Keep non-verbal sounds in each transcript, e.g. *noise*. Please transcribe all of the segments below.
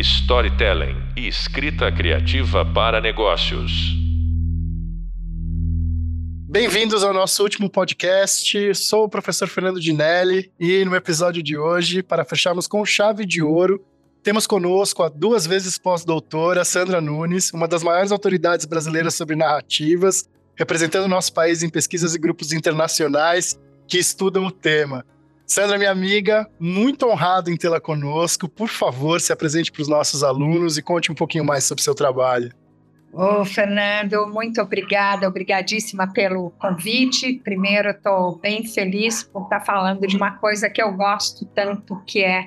storytelling e escrita criativa para negócios. Bem-vindos ao nosso último podcast. Sou o professor Fernando Dinelli e no episódio de hoje, para fecharmos com chave de ouro, temos conosco a duas vezes pós-doutora Sandra Nunes, uma das maiores autoridades brasileiras sobre narrativas, representando nosso país em pesquisas e grupos internacionais que estudam o tema. Sandra, minha amiga, muito honrado em tê-la conosco. Por favor, se apresente para os nossos alunos e conte um pouquinho mais sobre o seu trabalho. Ô, Fernando, muito obrigada, obrigadíssima pelo convite. Primeiro, estou bem feliz por estar falando de uma coisa que eu gosto tanto, que é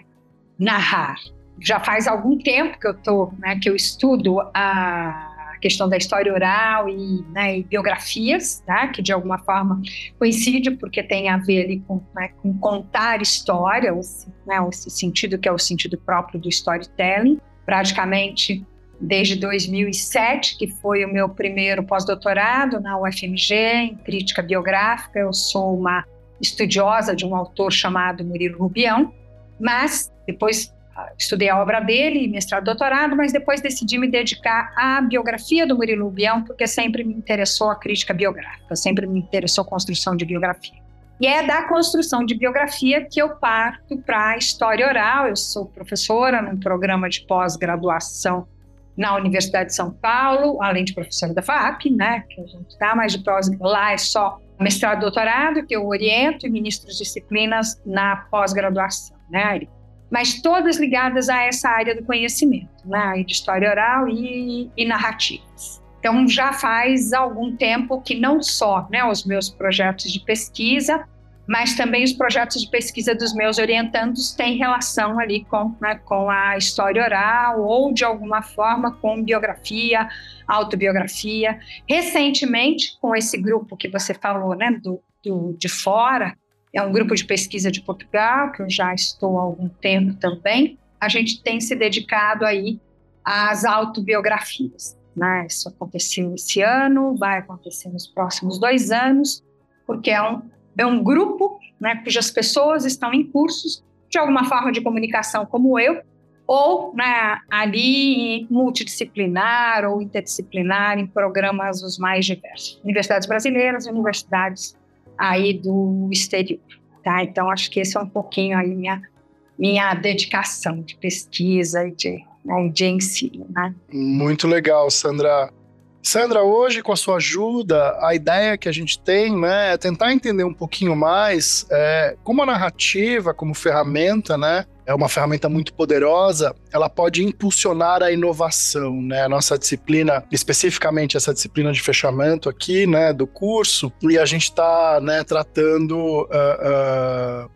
narrar. Já faz algum tempo que eu tô, né, que eu estudo a questão da história oral e, né, e biografias, tá? que de alguma forma coincide porque tem a ver ali com, né, com contar história, esse, né, esse sentido que é o sentido próprio do storytelling. Praticamente desde 2007, que foi o meu primeiro pós-doutorado na UFMG em crítica biográfica. Eu sou uma estudiosa de um autor chamado Murilo Rubião, mas depois estudei a obra dele, mestrado, doutorado, mas depois decidi me dedicar à biografia do Murilo Lubião, porque sempre me interessou a crítica biográfica, sempre me interessou a construção de biografia. E é da construção de biografia que eu parto para a história oral. Eu sou professora num programa de pós-graduação na Universidade de São Paulo, além de professora da FAP, né, que a gente dá, mas de pós lá é só mestrado, doutorado, que eu oriento e ministro disciplinas na pós-graduação, né, mas todas ligadas a essa área do conhecimento, né, de história oral e, e narrativas. Então, já faz algum tempo que não só né, os meus projetos de pesquisa, mas também os projetos de pesquisa dos meus orientandos têm relação ali com, né, com a história oral ou, de alguma forma, com biografia, autobiografia. Recentemente, com esse grupo que você falou, né, do, do de fora, é um grupo de pesquisa de Portugal, que eu já estou há algum tempo também. A gente tem se dedicado aí às autobiografias. Né? Isso aconteceu esse ano, vai acontecer nos próximos dois anos, porque é um, é um grupo né, cujas pessoas estão em cursos de alguma forma de comunicação como eu, ou né, ali multidisciplinar ou interdisciplinar em programas os mais diversos. Universidades brasileiras, universidades aí do exterior, tá? Então acho que esse é um pouquinho aí minha minha dedicação de pesquisa e de, né, de ensino, né? Muito legal, Sandra. Sandra, hoje com a sua ajuda, a ideia que a gente tem né, é tentar entender um pouquinho mais é, como a narrativa, como ferramenta, né, é uma ferramenta muito poderosa, ela pode impulsionar a inovação, né? A nossa disciplina, especificamente essa disciplina de fechamento aqui, né, do curso, e a gente está, né, tratando uh, uh,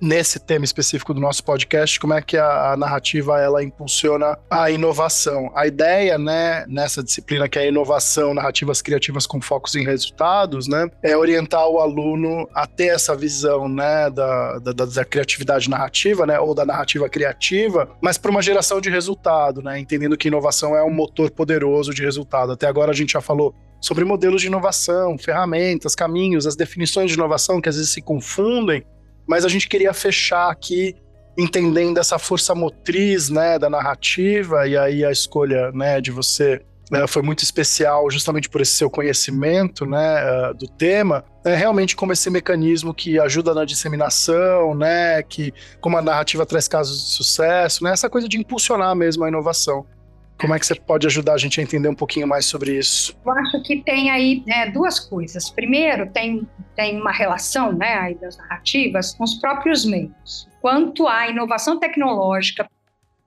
nesse tema específico do nosso podcast, como é que a, a, narrativa ela impulsiona a inovação. A ideia, né, nessa disciplina que é inovação, narrativas criativas com focos em resultados, né, é orientar o aluno a ter essa visão, né, da, da, da criatividade narrativa, né, ou da narrativa criativa, mas para uma geração de resultado, né, entendendo que inovação é um motor poderoso de resultado. Até agora a gente já falou sobre modelos de inovação, ferramentas, caminhos, as definições de inovação que às vezes se confundem, mas a gente queria fechar aqui entendendo essa força motriz, né, da narrativa e aí a escolha, né, de você né, foi muito especial justamente por esse seu conhecimento, né, uh, do tema, é realmente como esse mecanismo que ajuda na disseminação, né, que como a narrativa traz casos de sucesso, né, essa coisa de impulsionar mesmo a inovação. Como é que você pode ajudar a gente a entender um pouquinho mais sobre isso? Eu acho que tem aí né, duas coisas. Primeiro, tem, tem uma relação né, aí das narrativas com os próprios meios. Quanto a inovação tecnológica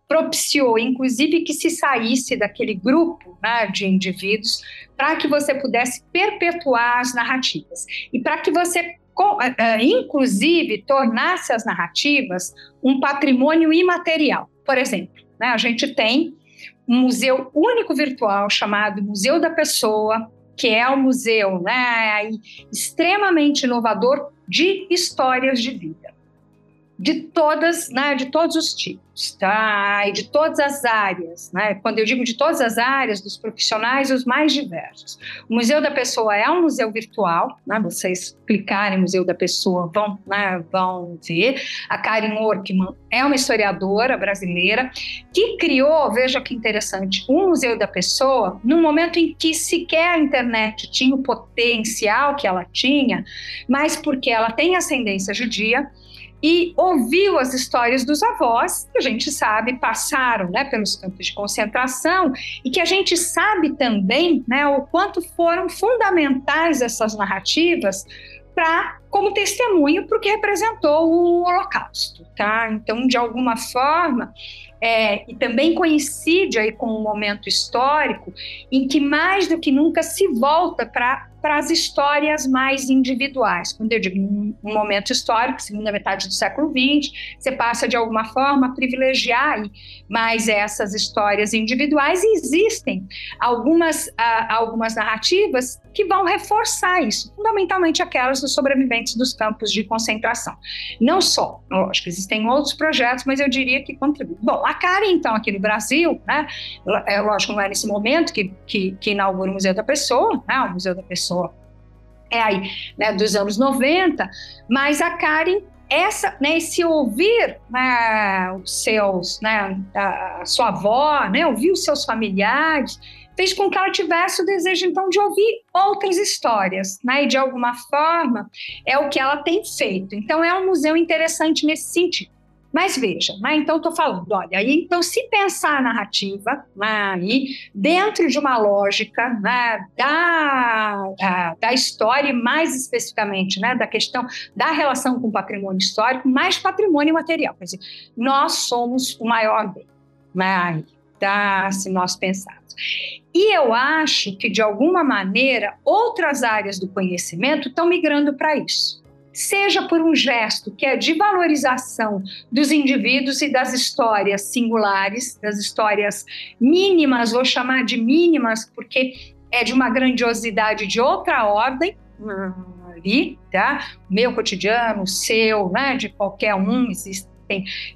propiciou, inclusive, que se saísse daquele grupo né, de indivíduos para que você pudesse perpetuar as narrativas e para que você eh, eh, inclusive tornasse as narrativas um patrimônio imaterial. Por exemplo, né, a gente tem um museu único virtual chamado Museu da Pessoa, que é um museu né, extremamente inovador de histórias de vida. De todas, né, de todos os tipos, tá? E de todas as áreas, né? Quando eu digo de todas as áreas, dos profissionais, os mais diversos. O Museu da Pessoa é um museu virtual, né? Vocês clicarem Museu da Pessoa vão, né, vão ver. A Karen Orkman é uma historiadora brasileira que criou, veja que interessante, um Museu da Pessoa num momento em que sequer a internet tinha o potencial que ela tinha, mas porque ela tem ascendência judia e ouviu as histórias dos avós, que a gente sabe passaram né, pelos campos de concentração, e que a gente sabe também né, o quanto foram fundamentais essas narrativas para como testemunho para o que representou o Holocausto, tá? Então, de alguma forma, é, e também coincide aí com um momento histórico em que mais do que nunca se volta para para as histórias mais individuais. Quando eu digo um, momento histórico, segunda metade do século XX, você passa de alguma forma a privilegiar mais essas histórias individuais e existem algumas, algumas narrativas que vão reforçar isso, fundamentalmente aquelas dos sobreviventes dos campos de concentração. Não só, lógico, existem outros projetos, mas eu diria que contribuem. Bom, a Karen, então, aqui no Brasil, né, é, lógico, não é nesse momento que, que, que inaugura o Museu da Pessoa, né, o Museu da Pessoa pessoa é aí, né, dos anos 90, mas a Karen essa, né, esse ouvir né, os seus, né, a sua avó, né, ouvir os seus familiares, fez com que ela tivesse o desejo então de ouvir outras histórias, né, e de alguma forma é o que ela tem feito. Então é um museu interessante nesse sentido. Mas veja, né? então estou falando, olha, aí, então se pensar a narrativa né, aí, dentro de uma lógica né, da, da, da, história, e mais especificamente né, da questão da relação com o patrimônio histórico, mais patrimônio material. Quer dizer, nós somos o maior bem, né, tá, se nós pensarmos. E eu acho que, de alguma maneira, outras áreas do conhecimento estão migrando para isso seja por um gesto que é de valorização dos indivíduos e das histórias singulares, das histórias mínimas, vou chamar de mínimas, porque é de uma grandiosidade de outra ordem, hum, ali, tá? Meu cotidiano, seu, né? De qualquer um, existe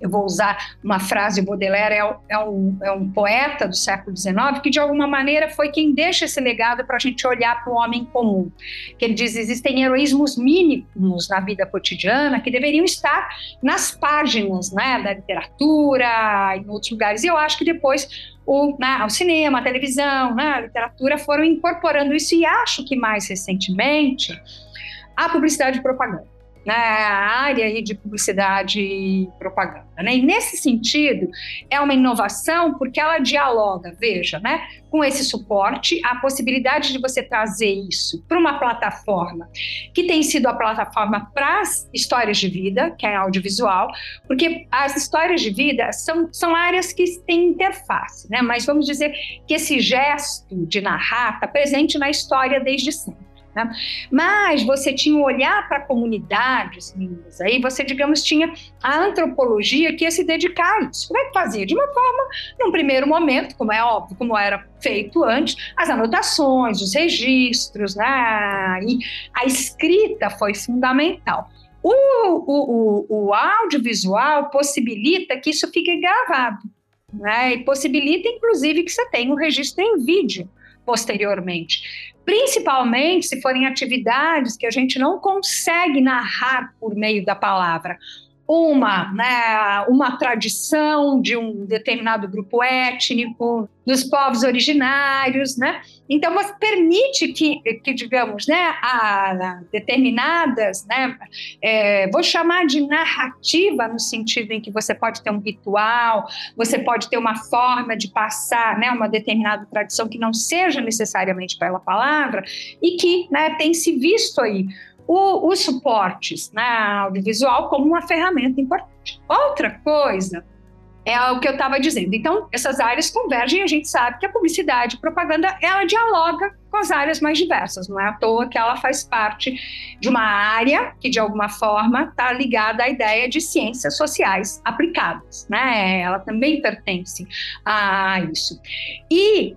eu vou usar uma frase, Baudelaire é, é, um, é um poeta do século XIX que, de alguma maneira, foi quem deixa esse legado para a gente olhar para o homem comum. Que ele diz, existem heroísmos mínimos na vida cotidiana que deveriam estar nas páginas né, da literatura, em outros lugares. E eu acho que depois o, né, o cinema, a televisão, né, a literatura foram incorporando isso e acho que mais recentemente a publicidade e propaganda na área de publicidade e propaganda. Né? E nesse sentido, é uma inovação porque ela dialoga, veja, né, com esse suporte, a possibilidade de você trazer isso para uma plataforma que tem sido a plataforma para as histórias de vida, que é audiovisual, porque as histórias de vida são, são áreas que têm interface, né? mas vamos dizer que esse gesto de narrar está presente na história desde sempre. Né? Mas você tinha um olhar para comunidades lindas, aí você, digamos, tinha a antropologia que ia se dedicar a isso. Como é que fazia? De uma forma, num primeiro momento, como é óbvio, como era feito antes, as anotações, os registros, né? e a escrita foi fundamental. O, o, o, o audiovisual possibilita que isso fique gravado. Né, e possibilita, inclusive, que você tenha um registro em vídeo posteriormente principalmente se forem atividades que a gente não consegue narrar por meio da palavra. Uma, né, uma tradição de um determinado grupo étnico, dos povos originários, né? Então, você permite que, que digamos, né, a, determinadas, né, é, vou chamar de narrativa no sentido em que você pode ter um ritual, você pode ter uma forma de passar, né, uma determinada tradição que não seja necessariamente pela palavra e que, né, tem se visto aí o, os suportes né, audiovisual como uma ferramenta importante. Outra coisa é o que eu estava dizendo. Então, essas áreas convergem e a gente sabe que a publicidade e propaganda, ela dialoga com as áreas mais diversas. Não é à toa que ela faz parte de uma área que, de alguma forma, está ligada à ideia de ciências sociais aplicadas. Né? Ela também pertence a isso. E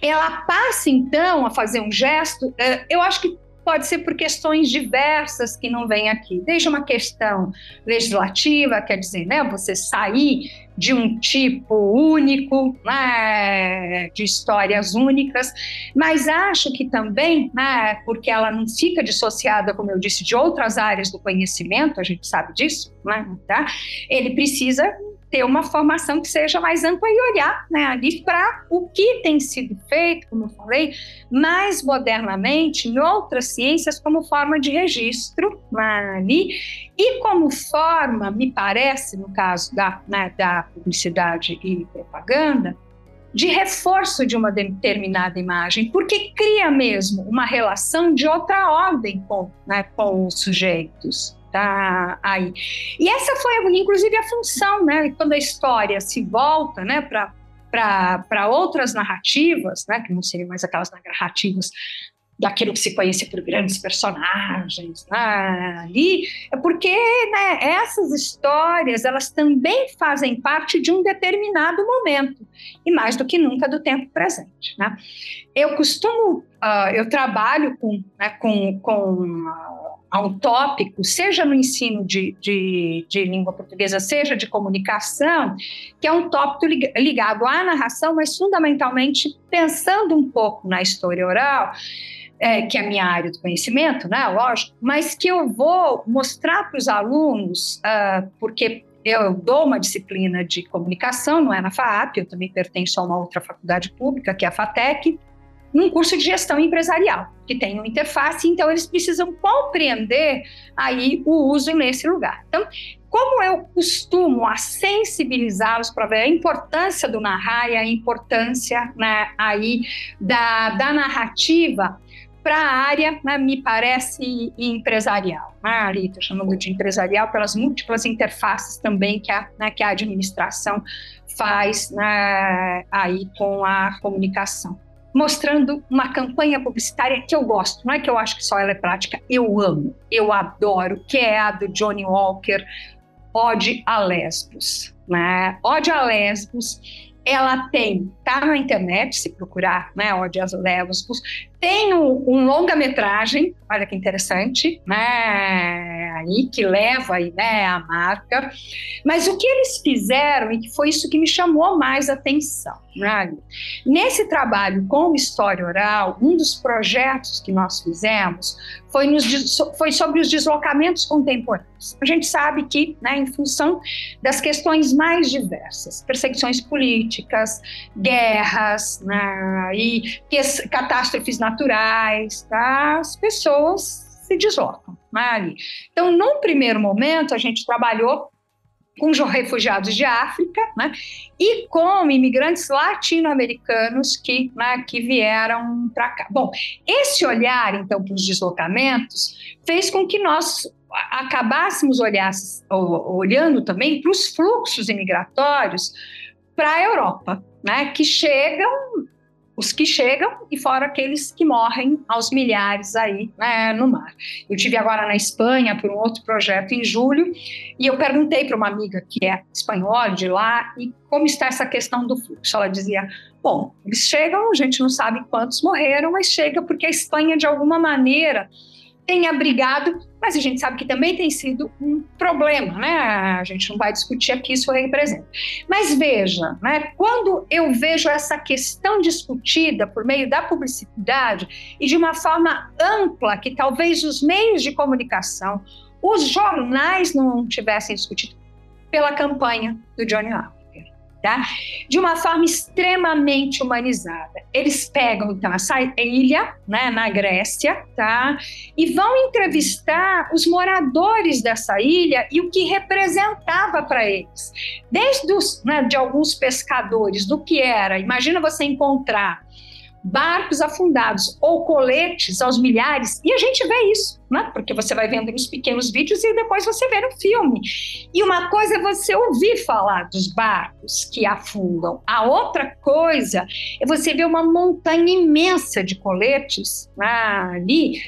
ela passa, então, a fazer um gesto, eh, eu acho que pode ser por questões diversas que não vêm aqui, desde uma questão legislativa, quer dizer, né, você sair de um tipo único, né, de histórias únicas, mas acho que também, né, porque ela não fica dissociada, como eu disse, de outras áreas do conhecimento, a gente sabe disso, né, tá? ele precisa ter uma formação que seja mais ampla e olhar né, ali para o que tem sido feito, como eu falei, mais modernamente em outras ciências como forma de registro né, ali. E como forma, me parece, no caso da, né, da publicidade e propaganda, de reforço de uma determinada imagem, porque cria mesmo uma relação de outra ordem com, né, com os sujeitos tá aí. E essa foi, inclusive, a função, né? Quando a história se volta, né, para para outras narrativas, né, que não seriam mais aquelas narrativas daquilo que se conhece por grandes personagens né, ali, é porque né, essas histórias elas também fazem parte de um determinado momento e mais do que nunca do tempo presente. Né? Eu costumo, uh, eu trabalho com, né, com, com uh, a um tópico, seja no ensino de, de, de, língua portuguesa, seja de comunicação, que é um tópico ligado à narração, mas fundamentalmente pensando um pouco na história oral, é, que é a minha área do conhecimento, né, lógico, mas que eu vou mostrar para os alunos, uh, porque eu dou uma disciplina de comunicação, não é na FAAP, eu também pertenço a uma outra faculdade pública, que é a FATEC, num curso de gestão empresarial, que tem uma interface, então eles precisam compreender aí o uso nesse lugar. Então, como eu costumo a sensibilizá-los para ver a importância do narrar e a importância né, aí da, da narrativa para a área, né, me parece, empresarial. Né, ali estou chamando de empresarial pelas múltiplas interfaces também que a, né, que a administração faz né, aí com a comunicação mostrando uma campanha publicitária que eu gosto, não é que eu acho que só ela é prática, eu amo, eu adoro, que é a do Johnny Walker, Ode a Lesbos. Né? Ode a Lesbos, ela tem, tá na internet, se procurar, né, Ode a Lesbos, um, um longa-metragem, olha que interessante, né, aí que leva aí, né, a marca, mas o que eles fizeram, e que foi isso que me chamou mais atenção, né, nesse trabalho com história oral, um dos projetos que nós fizemos foi, nos, foi sobre os deslocamentos contemporâneos. A gente sabe que, né, em função das questões mais diversas, perseguições políticas, guerras, né, e catástrofes naturais, naturais, tá? as pessoas se deslocam né, ali. Então, num primeiro momento, a gente trabalhou com refugiados de África, né, e com imigrantes latino-americanos que, né, que vieram para cá. Bom, esse olhar, então, para os deslocamentos fez com que nós acabássemos olhar, olhando também para os fluxos imigratórios para a Europa, né, que chegam os que chegam e fora aqueles que morrem aos milhares aí né, no mar. Eu tive agora na Espanha por um outro projeto em julho e eu perguntei para uma amiga que é espanhola de lá e como está essa questão do fluxo. Ela dizia: bom, eles chegam, a gente não sabe quantos morreram, mas chega porque a Espanha de alguma maneira tem abrigado, mas a gente sabe que também tem sido um problema, né? A gente não vai discutir aqui isso representa. Mas veja, né? Quando eu vejo essa questão discutida por meio da publicidade e de uma forma ampla, que talvez os meios de comunicação, os jornais não tivessem discutido pela campanha do Johnny Walker tá? De uma forma extremamente humanizada. Eles pegam então essa ilha, né, na Grécia, tá? E vão entrevistar os moradores dessa ilha e o que representava para eles. Desde os, né, de alguns pescadores, do que era. Imagina você encontrar barcos afundados ou coletes aos milhares, e a gente vê isso, né? Porque você vai vendo nos pequenos vídeos e depois você vê no filme. E uma coisa é você ouvir falar dos barcos que afundam, a outra coisa é você ver uma montanha imensa de coletes né, ali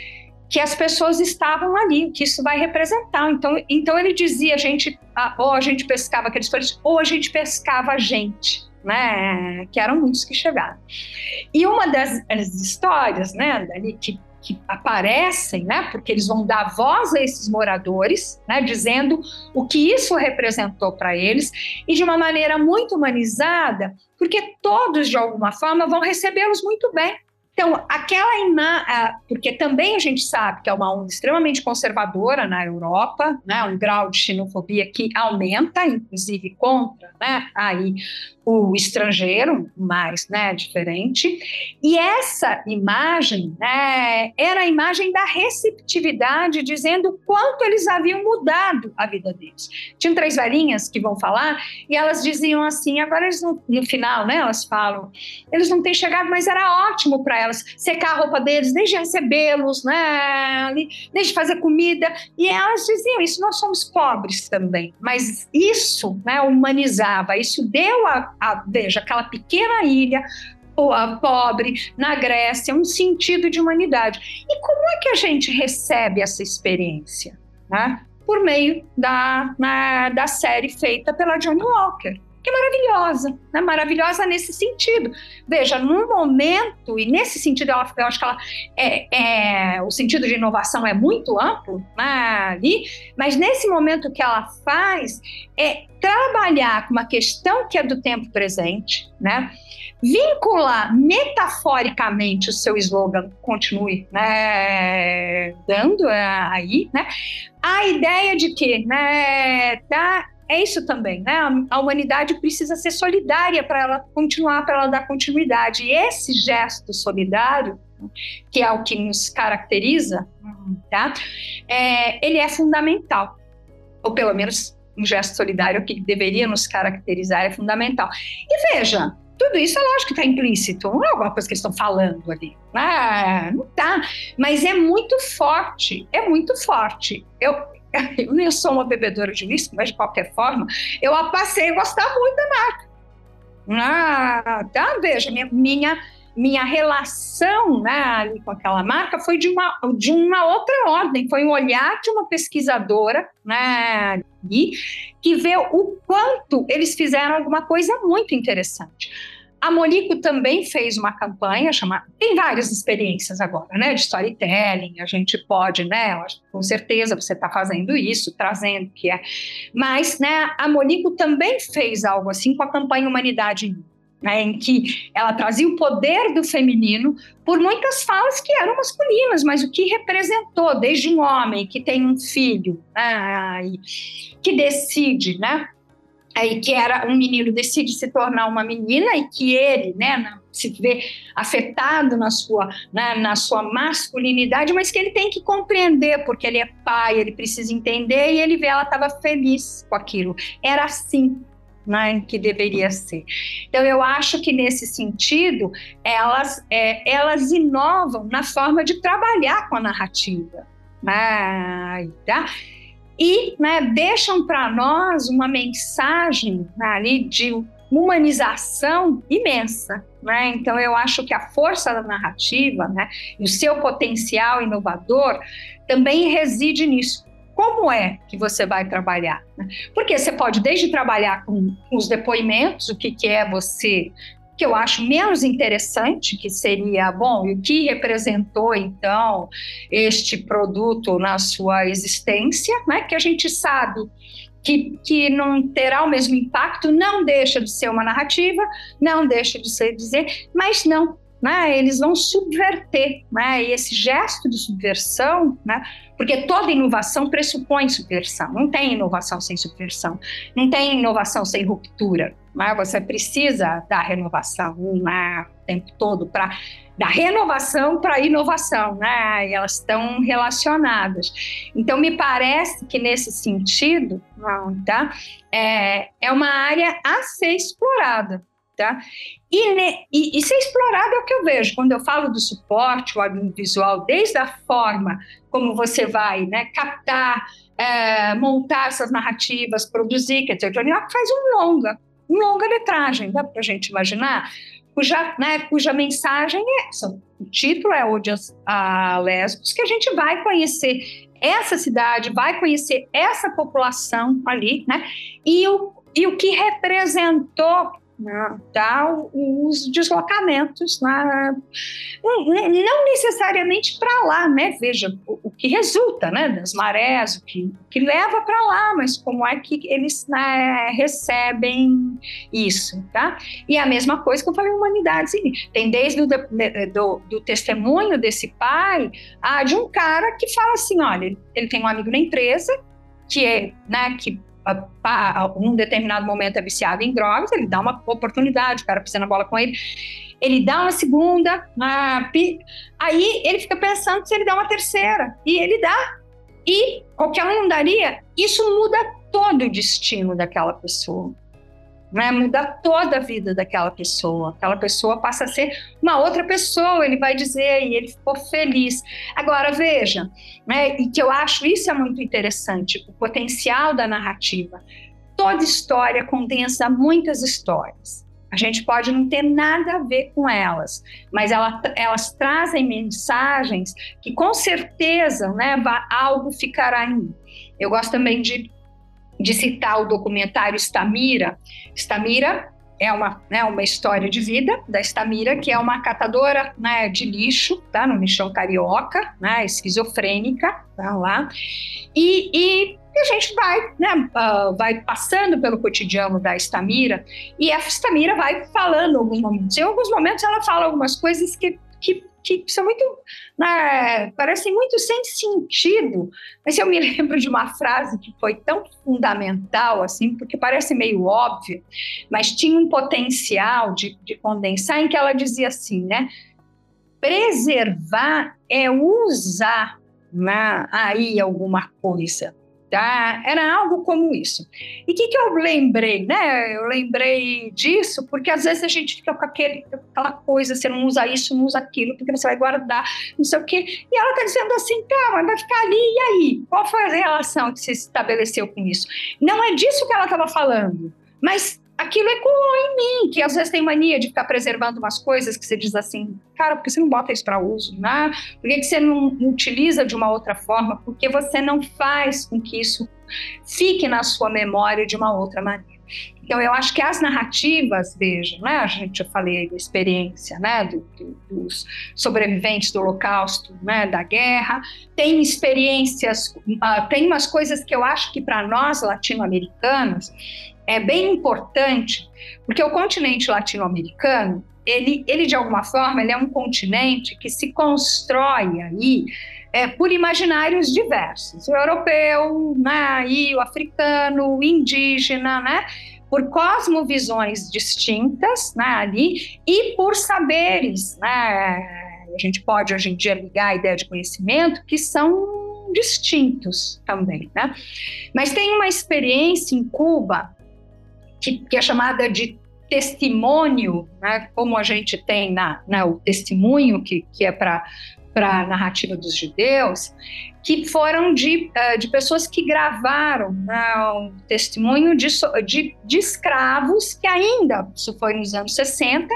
que as pessoas estavam ali, que isso vai representar. Então, então ele dizia, a gente, ou a gente pescava aqueles coletes, ou a gente pescava a gente né, que eram muitos que chegaram. E uma das, histórias, né, dali que, que aparecem, né, porque eles vão dar voz a esses moradores, né, dizendo o que isso representou para eles, e de uma maneira muito humanizada, porque todos, de alguma forma, vão recebê-los muito bem. Então, aquela imagem, porque também a gente sabe que é uma onda extremamente conservadora na Europa, né, um grau de xenofobia que aumenta, inclusive contra né, aí o estrangeiro, mais né, diferente. E essa imagem né, era a imagem da receptividade, dizendo quanto eles haviam mudado a vida deles. Tinham três velhinhas que vão falar e elas diziam assim, agora eles no, no final, né, elas falam, eles não têm chegado, mas era ótimo para elas secar a roupa deles, desde recebê-los, né, desde fazer comida. E elas diziam isso, nós somos pobres também, mas isso né, humanizava, isso deu a a, veja, aquela pequena ilha pobre na Grécia, um sentido de humanidade. E como é que a gente recebe essa experiência? Né? Por meio da, na, da série feita pela Johnny Walker que é maravilhosa, né? maravilhosa nesse sentido. Veja, num momento, e nesse sentido, ela, eu acho que ela é, é, o sentido de inovação é muito amplo né, ali, mas nesse momento que ela faz é trabalhar com uma questão que é do tempo presente, né? vincular metaforicamente o seu slogan, continue né, dando é, aí, né? a ideia de que né, tá é isso também, né? A humanidade precisa ser solidária para ela continuar, para ela dar continuidade. E esse gesto solidário, que é o que nos caracteriza, tá? É, ele é fundamental, ou pelo menos um gesto solidário que deveria nos caracterizar é fundamental. E veja, tudo isso é lógico que está implícito, não é alguma coisa que eles estão falando ali. Ah, não tá. Mas é muito forte, é muito forte. Eu, *laughs* eu nem sou uma bebedora de whisky, mas de qualquer forma, eu passei a gostar muito da marca. Ah, tá, veja, minha, minha, minha relação né, ali com aquela marca foi de uma, de uma outra ordem, foi um olhar de uma pesquisadora né, que vê o quanto eles fizeram alguma coisa muito interessante. A Monico também fez uma campanha chamada. Tem várias experiências agora, né? De storytelling. A gente pode, né? Com certeza você está fazendo isso, trazendo que é. Mas, né? A Monico também fez algo assim com a campanha Humanidade né, em que ela trazia o poder do feminino por muitas falas que eram masculinas, mas o que representou, desde um homem que tem um filho, né, que decide, né, aí que era um menino decide se tornar uma menina e que ele, né, se vê afetado na sua, né, na sua masculinidade, mas que ele tem que compreender porque ele é pai, ele precisa entender e ele vê ela estava feliz com aquilo. Era assim. Né, que deveria ser. Então, eu acho que nesse sentido, elas, é, elas inovam na forma de trabalhar com a narrativa. Né, tá? e né, deixam para nós uma mensagem né, ali de humanização imensa. Né? Então, eu acho que a força da narrativa né, e o seu potencial inovador também reside nisso. Como é que você vai trabalhar? Né? Porque você pode desde trabalhar com os depoimentos, o que, que é você que eu acho menos interessante, que seria, bom, o que representou então este produto na sua existência, né? Que a gente sabe que, que não terá o mesmo impacto, não deixa de ser uma narrativa, não deixa de ser dizer, mas não né, eles vão subverter, né, e esse gesto de subversão, né, porque toda inovação pressupõe subversão, não tem inovação sem subversão, não tem inovação sem ruptura, né, você precisa da renovação né, o tempo todo para da renovação para a inovação, né? E elas estão relacionadas. Então, me parece que nesse sentido, tá? É, é uma área a ser explorada, Tá? E, e, e, ser explorado é o que eu vejo quando eu falo do suporte, o audiovisual, desde a forma como você vai né, captar, é, montar essas narrativas, produzir. Quer dizer, o Johnny Locke faz um longa, um longa-metragem, dá para a gente imaginar, cuja, né, cuja mensagem é essa. O título é Odias a Lesbos, que a gente vai conhecer essa cidade, vai conhecer essa população ali, né? E o, e o que representou né, dá os deslocamentos, né, não necessariamente para lá, né? Veja, o, que resulta né, das marés, o que, que leva para lá, mas como é que eles né, recebem isso, tá? E a mesma coisa que eu falei, humanidade, tem desde o do, do testemunho desse pai, a de um cara que fala assim, olha, ele tem um amigo na empresa que é, né, que num determinado momento é viciado em drogas, ele dá uma oportunidade, o cara pisa na bola com ele, ele dá uma segunda, uma, aí ele fica pensando se ele dá uma terceira, e ele dá, e qualquer um daria, isso muda todo o destino daquela pessoa né? Muda toda a vida daquela pessoa. Aquela pessoa passa a ser uma outra pessoa, ele vai dizer, e ele ficou feliz. Agora, veja, né? E que eu acho isso é muito interessante, o potencial da narrativa. Toda história condensa muitas histórias. A gente pode não ter nada a ver com elas, mas ela, elas trazem mensagens que com certeza né, algo ficará em mim. Eu gosto também de de citar o documentário Stamira. Stamira é uma, né, uma história de vida da Stamira, que é uma catadora né, de lixo, tá, no lixão carioca, né, esquizofrênica, tá lá. E, e a gente vai, né, uh, vai passando pelo cotidiano da Stamira e a Stamira vai falando alguns momentos. Em alguns momentos ela fala algumas coisas que, que que são muito, né, parecem muito sem sentido. Mas eu me *laughs* lembro de uma frase que foi tão fundamental, assim, porque parece meio óbvio, mas tinha um potencial de, de condensar, em que ela dizia assim, né? Preservar é usar né, aí alguma coisa. Tá? Era algo como isso. E o que, que eu lembrei? Né? Eu lembrei disso porque às vezes a gente fica com aquele, aquela coisa, você não usa isso, não usa aquilo, porque você vai guardar, não sei o quê. E ela está dizendo assim, mas vai ficar ali, e aí? Qual foi a relação que se estabeleceu com isso? Não é disso que ela estava falando, mas aquilo ecoou em mim, que às vezes tem mania de ficar preservando umas coisas que você diz assim, cara, por que você não bota isso para uso? Né? Por que você não utiliza de uma outra forma? Porque você não faz com que isso fique na sua memória de uma outra maneira. Então, eu acho que as narrativas, veja, né, a gente já falei da experiência né, do, do, dos sobreviventes do Holocausto, né, da guerra, tem experiências, uh, tem umas coisas que eu acho que para nós latino-americanos é bem importante, porque o continente latino-americano, ele, ele de alguma forma, ele é um continente que se constrói aí é, por imaginários diversos, o europeu, né, o africano, o indígena, né, por cosmovisões distintas, né, ali, e por saberes, né, a gente pode hoje em dia ligar a ideia de conhecimento, que são distintos também, né? Mas tem uma experiência em Cuba que, que é chamada de testemunho, né, como a gente tem na, na o testemunho, que, que é para a narrativa dos judeus, que foram de, uh, de pessoas que gravaram né, um testemunho de, de, de escravos que ainda, isso foi nos anos 60,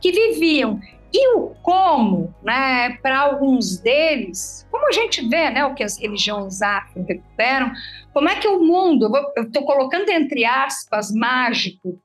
que viviam e o como, né, para alguns deles, como a gente vê, né, o que as religiões afro recuperam, como é que o mundo, eu estou colocando entre aspas, mágico,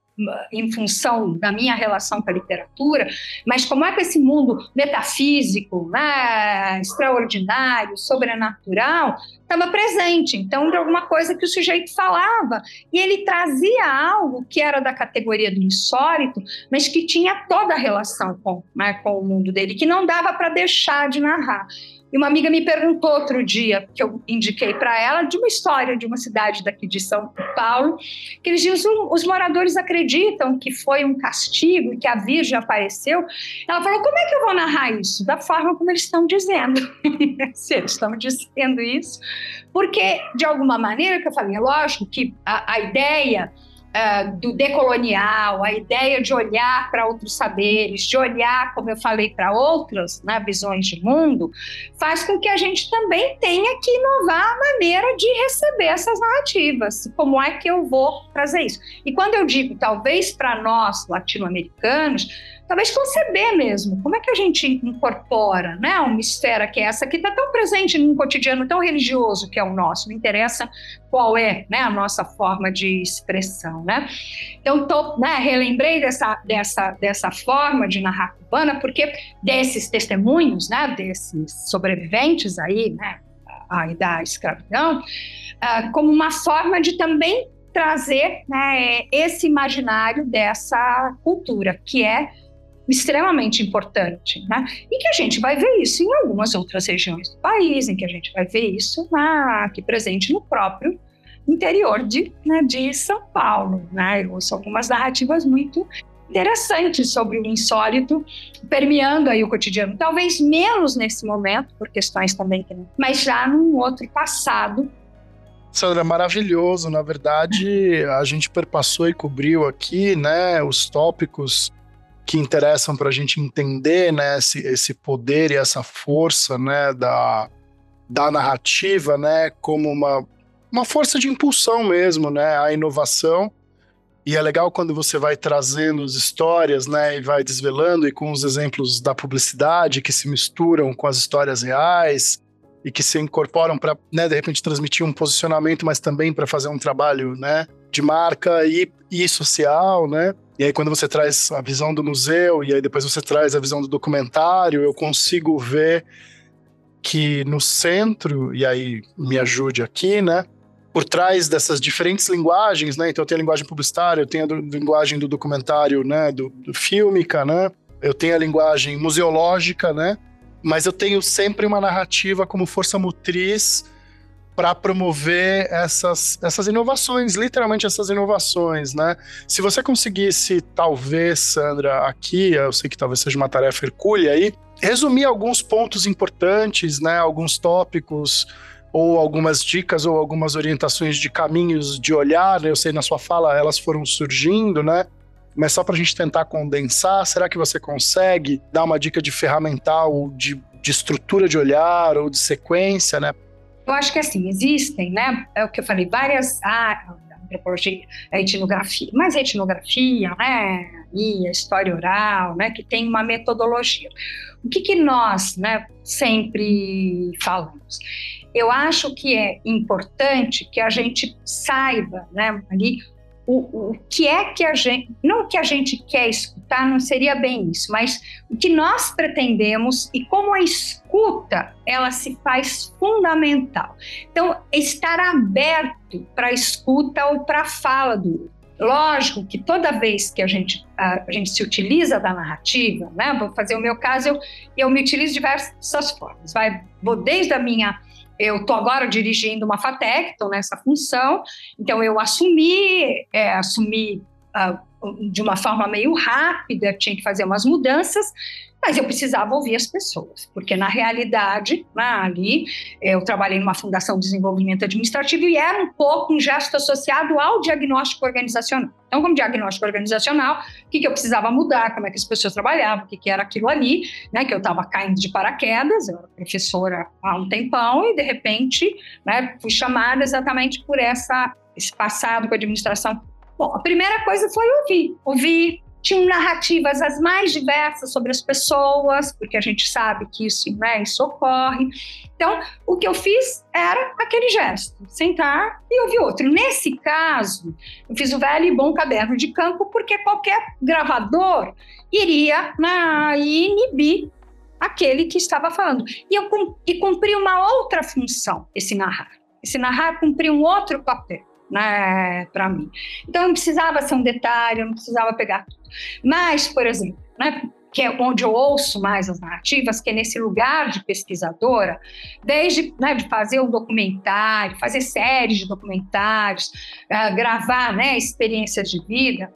em função da minha relação com a literatura, mas como é que esse mundo metafísico, né, extraordinário, sobrenatural, estava presente. Então, de alguma coisa que o sujeito falava. E ele trazia algo que era da categoria do insólito, mas que tinha toda a relação com, né, com o mundo dele, que não dava para deixar de narrar. E uma amiga me perguntou outro dia, que eu indiquei para ela, de uma história de uma cidade daqui de São Paulo, que eles dizem, os moradores acreditam que foi um castigo e que a Virgem apareceu. Ela falou, como é que eu vou narrar isso? Da forma como eles estão dizendo. *laughs* Se eles estão dizendo isso. Porque, de alguma maneira, que eu falei, é lógico que a, a ideia uh, do decolonial, a ideia de olhar para outros saberes, de olhar, como eu falei, para outras né, visões de mundo, faz com que a gente também tenha que inovar a maneira de receber essas narrativas. Como é que eu vou trazer isso? E quando eu digo, talvez para nós latino-americanos, talvez conceber mesmo. Como é que a gente incorpora né, uma esfera que é essa que está tão presente num cotidiano tão religioso que é o nosso? Não interessa qual é né, a nossa forma de expressão. né? Então, tô, né, relembrei dessa, dessa, dessa forma de narrar cubana, porque desses testemunhos, né, desses sobreviventes aí, né, aí da escravidão, uh, como uma forma de também trazer né, esse imaginário dessa cultura, que é extremamente importante, né? E que a gente vai ver isso em algumas outras regiões do país, em que a gente vai ver isso na, aqui presente no próprio interior de, né, de São Paulo, né? Eu ouço algumas narrativas muito interessantes sobre o insólito permeando aí o cotidiano, talvez menos nesse momento por questões também, mas já num outro passado Sandra, maravilhoso. Na verdade, a gente perpassou e cobriu aqui, né, os tópicos que interessam para a gente entender, né, esse, esse poder e essa força, né, da, da narrativa, né, como uma, uma força de impulsão mesmo, né, a inovação. E é legal quando você vai trazendo as histórias, né, e vai desvelando e com os exemplos da publicidade que se misturam com as histórias reais e que se incorporam para, né, de repente transmitir um posicionamento, mas também para fazer um trabalho, né, de marca e, e social, né? E aí, quando você traz a visão do museu e aí depois você traz a visão do documentário, eu consigo ver que no centro, e aí me ajude aqui, né? Por trás dessas diferentes linguagens, né? Então, eu tenho a linguagem publicitária, eu tenho a do, linguagem do documentário, né? Do, do fílmica, né? Eu tenho a linguagem museológica, né? Mas eu tenho sempre uma narrativa como força motriz para promover essas, essas inovações, literalmente essas inovações, né? Se você conseguisse, talvez, Sandra, aqui, eu sei que talvez seja uma tarefa hercúlea aí, resumir alguns pontos importantes, né? Alguns tópicos ou algumas dicas ou algumas orientações de caminhos de olhar, né? eu sei na sua fala elas foram surgindo, né? Mas só para a gente tentar condensar, será que você consegue dar uma dica de ferramental, de, de estrutura de olhar ou de sequência, né? Eu acho que assim, existem, né? É o que eu falei, várias. Ah, antropologia, a etnografia, mas a etnografia, né? E a história oral, né? Que tem uma metodologia. O que, que nós, né? Sempre falamos. Eu acho que é importante que a gente saiba, né? Ali o, o que é que a gente, não o que a gente quer escutar, não seria bem isso, mas o que nós pretendemos e como a escuta ela se faz fundamental. Então, estar aberto para a escuta ou para a fala do. Lógico que toda vez que a gente, a, a, gente se utiliza da narrativa, né? Vou fazer o meu caso, eu, eu me utilizo de diversas formas. Vai, vou desde a minha eu estou agora dirigindo uma FATEC, estou nessa função, então eu assumi, é, assumi uh, de uma forma meio rápida, tinha que fazer umas mudanças, mas eu precisava ouvir as pessoas, porque na realidade, ali, eu trabalhei numa fundação de desenvolvimento administrativo e era um pouco um gesto associado ao diagnóstico organizacional. Então, como diagnóstico organizacional, o que, que eu precisava mudar, como é que as pessoas trabalhavam, o que, que era aquilo ali, né, que eu estava caindo de paraquedas, eu era professora há um tempão e, de repente, né, fui chamada exatamente por essa, esse passado com a administração Bom, a primeira coisa foi ouvir. Ouvir tinham narrativas as mais diversas sobre as pessoas, porque a gente sabe que isso, né, isso ocorre. Então, o que eu fiz era aquele gesto, sentar e ouvir outro. Nesse caso, eu fiz o velho e bom caderno de campo, porque qualquer gravador iria né, inibir aquele que estava falando. E eu e cumpri uma outra função, esse narrar. Esse narrar cumpria um outro papel né, para mim. Então, não precisava ser um detalhe, não precisava pegar tudo. Mas, por exemplo, né, que é onde eu ouço mais as narrativas, que é nesse lugar de pesquisadora, desde né, de fazer um documentário, fazer séries de documentários, uh, gravar né, experiências de vida,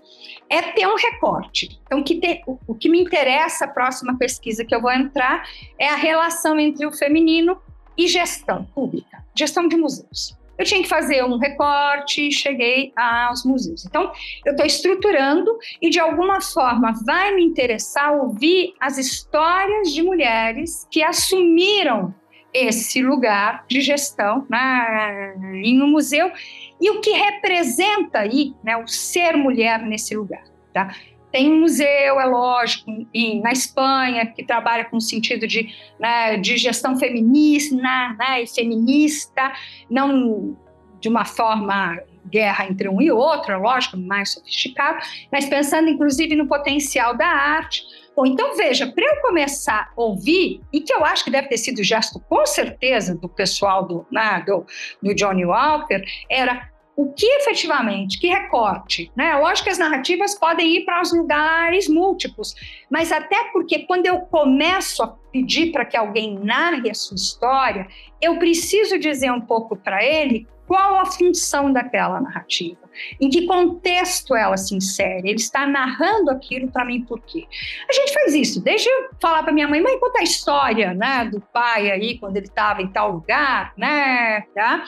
é ter um recorte. Então, que te, o, o que me interessa, a próxima pesquisa que eu vou entrar, é a relação entre o feminino e gestão pública, gestão de museus eu tinha que fazer um recorte, cheguei aos museus. Então, eu estou estruturando e, de alguma forma, vai me interessar ouvir as histórias de mulheres que assumiram esse lugar de gestão né, em um museu e o que representa aí né, o ser mulher nesse lugar. Tá? Tem um museu, é lógico, em, na Espanha, que trabalha com o sentido de, né, de gestão feminista né, e feminista, não de uma forma guerra entre um e outro, é lógico, mais sofisticado, mas pensando inclusive no potencial da arte. Bom, então veja, para eu começar a ouvir, e que eu acho que deve ter sido gesto com certeza do pessoal do, né, do, do Johnny Walker, era o que efetivamente, que recorte, né? Lógico que as narrativas podem ir para os lugares múltiplos, mas até porque quando eu começo a pedir para que alguém narre a sua história, eu preciso dizer um pouco para ele qual a função daquela narrativa, em que contexto ela se insere, ele está narrando aquilo para mim por quê. A gente faz isso, deixa eu falar para minha mãe, mãe, conta a história, né, do pai aí, quando ele estava em tal lugar, né, tá?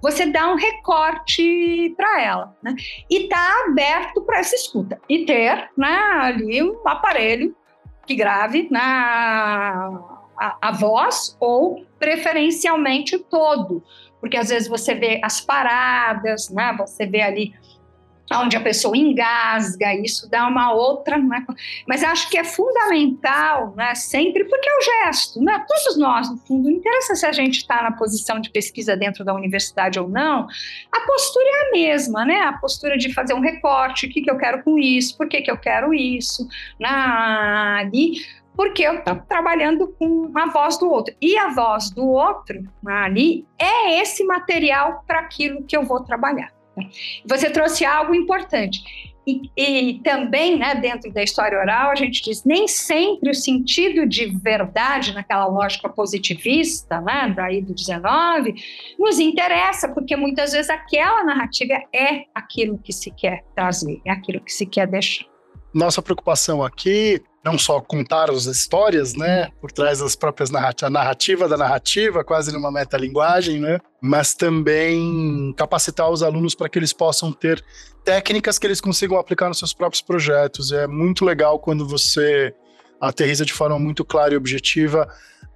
Você dá um recorte para ela, né, e tá aberto para essa escuta, e ter, né, ali um aparelho que grave na né, a, a voz ou preferencialmente todo, porque às vezes você vê as paradas, né? Você vê ali onde a pessoa engasga, isso dá uma outra, né? mas acho que é fundamental, né? Sempre porque é o gesto, né? Todos nós, no fundo, não interessa se a gente está na posição de pesquisa dentro da universidade ou não, a postura é a mesma, né? A postura de fazer um recorte, o que, que eu quero com isso, por que, que eu quero isso, né? ali porque eu estou trabalhando com a voz do outro. E a voz do outro ali é esse material para aquilo que eu vou trabalhar. Você trouxe algo importante. E, e, também, né, dentro da história oral, a gente diz nem sempre o sentido de verdade, naquela lógica positivista, né, daí do 19, nos interessa, porque muitas vezes aquela narrativa é aquilo que se quer trazer, é aquilo que se quer deixar. Nossa preocupação aqui não só contar as histórias, né, por trás das próprias narrativas, a narrativa da narrativa, quase numa metalinguagem, né, mas também capacitar os alunos para que eles possam ter técnicas que eles consigam aplicar nos seus próprios projetos. É muito legal quando você aterriza de forma muito clara e objetiva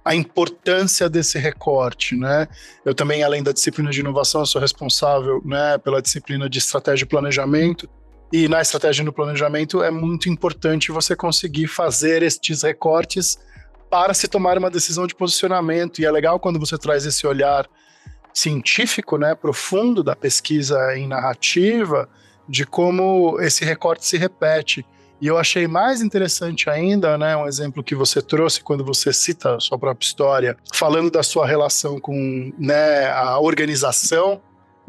a importância desse recorte, né? Eu também, além da disciplina de inovação, sou responsável, né, pela disciplina de estratégia e planejamento, e na estratégia no planejamento é muito importante você conseguir fazer estes recortes para se tomar uma decisão de posicionamento. E é legal quando você traz esse olhar científico, né, profundo da pesquisa em narrativa, de como esse recorte se repete. E eu achei mais interessante ainda, né, um exemplo que você trouxe quando você cita a sua própria história, falando da sua relação com né, a organização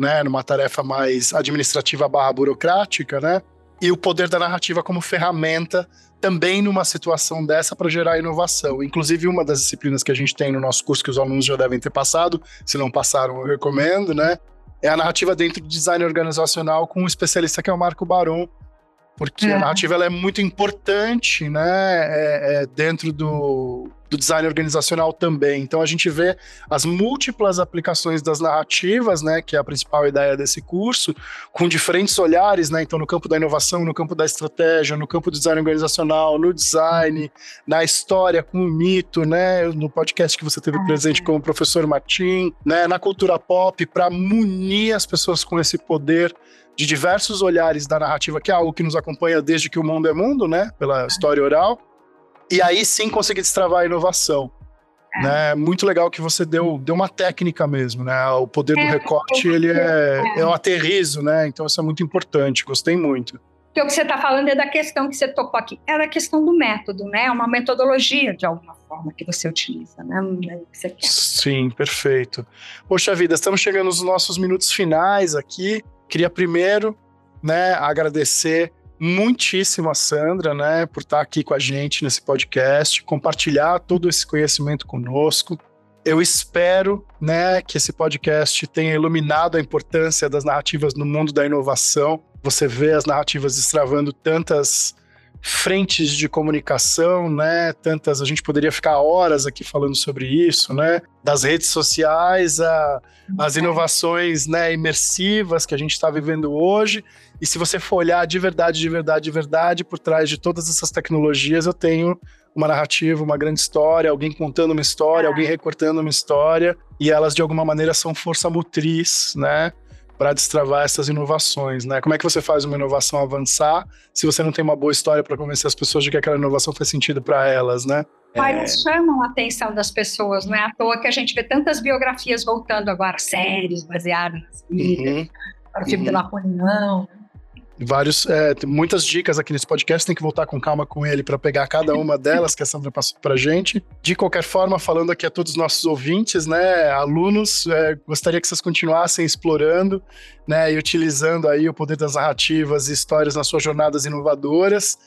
né, numa tarefa mais administrativa barra burocrática, né? E o poder da narrativa como ferramenta também numa situação dessa para gerar inovação. Inclusive, uma das disciplinas que a gente tem no nosso curso que os alunos já devem ter passado, se não passaram, eu recomendo, né? É a narrativa dentro do design organizacional com um especialista que é o Marco Baron, porque é. a narrativa ela é muito importante, né, é, é dentro do, do design organizacional também. Então a gente vê as múltiplas aplicações das narrativas, né, que é a principal ideia desse curso, com diferentes olhares, né, então no campo da inovação, no campo da estratégia, no campo do design organizacional, no design, na história com o mito, né, no podcast que você teve ah, presente com o professor Martim, né, na cultura pop, para munir as pessoas com esse poder de diversos olhares da narrativa, que é algo que nos acompanha desde que o mundo é mundo, né, pela história oral e aí sim conseguir destravar a inovação. É. Né? Muito legal que você deu, deu uma técnica mesmo, né? O poder é, do recorte, ele é, é. é um aterrizo, né? Então isso é muito importante, gostei muito. Porque o que você está falando é da questão que você tocou aqui, é da questão do método, né? É uma metodologia, de alguma forma, que você utiliza, né? Você Sim, perfeito. Poxa vida, estamos chegando nos nossos minutos finais aqui. Queria primeiro, né, agradecer muitíssimo a Sandra, né, por estar aqui com a gente nesse podcast, compartilhar todo esse conhecimento conosco. Eu espero, né, que esse podcast tenha iluminado a importância das narrativas no mundo da inovação. Você vê as narrativas destravando tantas frentes de comunicação, né? Tantas, a gente poderia ficar horas aqui falando sobre isso, né? Das redes sociais, a, as inovações, né, imersivas que a gente está vivendo hoje e se você for olhar de verdade, de verdade, de verdade, por trás de todas essas tecnologias, eu tenho uma narrativa, uma grande história, alguém contando uma história, ah. alguém recortando uma história, e elas de alguma maneira são força motriz, né? Para destravar essas inovações, né? Como é que você faz uma inovação avançar se você não tem uma boa história para convencer as pessoas de que aquela inovação faz sentido para elas, né? Mas é... chamam a atenção das pessoas, não é à toa que a gente vê tantas biografias voltando agora, séries baseadas nas vidas. Uhum para o filme uhum. do Napoleão. Vários, é, muitas dicas aqui nesse podcast, tem que voltar com calma com ele para pegar cada uma delas que a Sandra passou para gente. De qualquer forma, falando aqui a todos os nossos ouvintes, né, alunos, é, gostaria que vocês continuassem explorando, né, e utilizando aí o poder das narrativas e histórias nas suas jornadas inovadoras.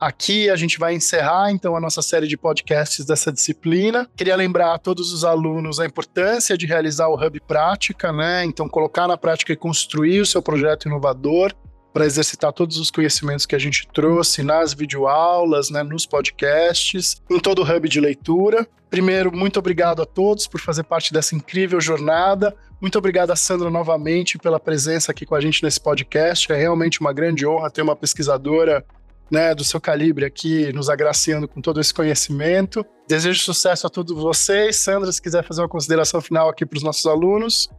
Aqui a gente vai encerrar então a nossa série de podcasts dessa disciplina. Queria lembrar a todos os alunos a importância de realizar o Hub Prática, né? Então colocar na prática e construir o seu projeto inovador para exercitar todos os conhecimentos que a gente trouxe nas videoaulas, né, nos podcasts, em todo o hub de leitura. Primeiro, muito obrigado a todos por fazer parte dessa incrível jornada. Muito obrigado a Sandra novamente pela presença aqui com a gente nesse podcast. É realmente uma grande honra ter uma pesquisadora né, do seu calibre aqui, nos agraciando com todo esse conhecimento. Desejo sucesso a todos vocês. Sandra, se quiser fazer uma consideração final aqui para os nossos alunos.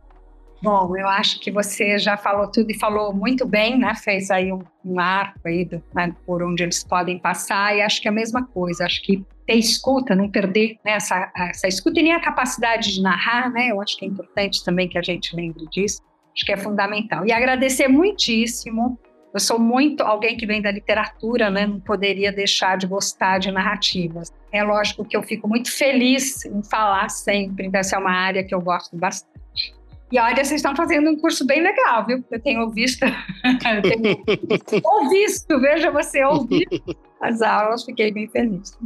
Bom, eu acho que você já falou tudo e falou muito bem, né? Fez aí um, um arco aí do, né, por onde eles podem passar e acho que é a mesma coisa. Acho que ter escuta, não perder né, essa, essa escuta e nem a capacidade de narrar, né? Eu acho que é importante também que a gente lembre disso. Acho que é fundamental. E agradecer muitíssimo eu sou muito alguém que vem da literatura, né? Não poderia deixar de gostar de narrativas. É lógico que eu fico muito feliz em falar sempre, essa é uma área que eu gosto bastante. E olha, vocês estão fazendo um curso bem legal, viu? Eu tenho visto, *laughs* eu tenho ouvido, veja você ouvir as aulas, fiquei bem feliz.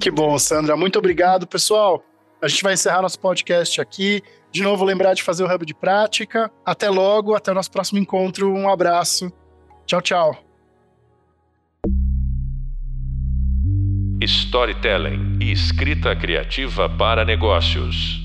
Que bom, Sandra. Muito obrigado, pessoal. A gente vai encerrar nosso podcast aqui. De novo, lembrar de fazer o hub de prática. Até logo, até o nosso próximo encontro. Um abraço. Tchau, tchau. Storytelling e escrita criativa para negócios.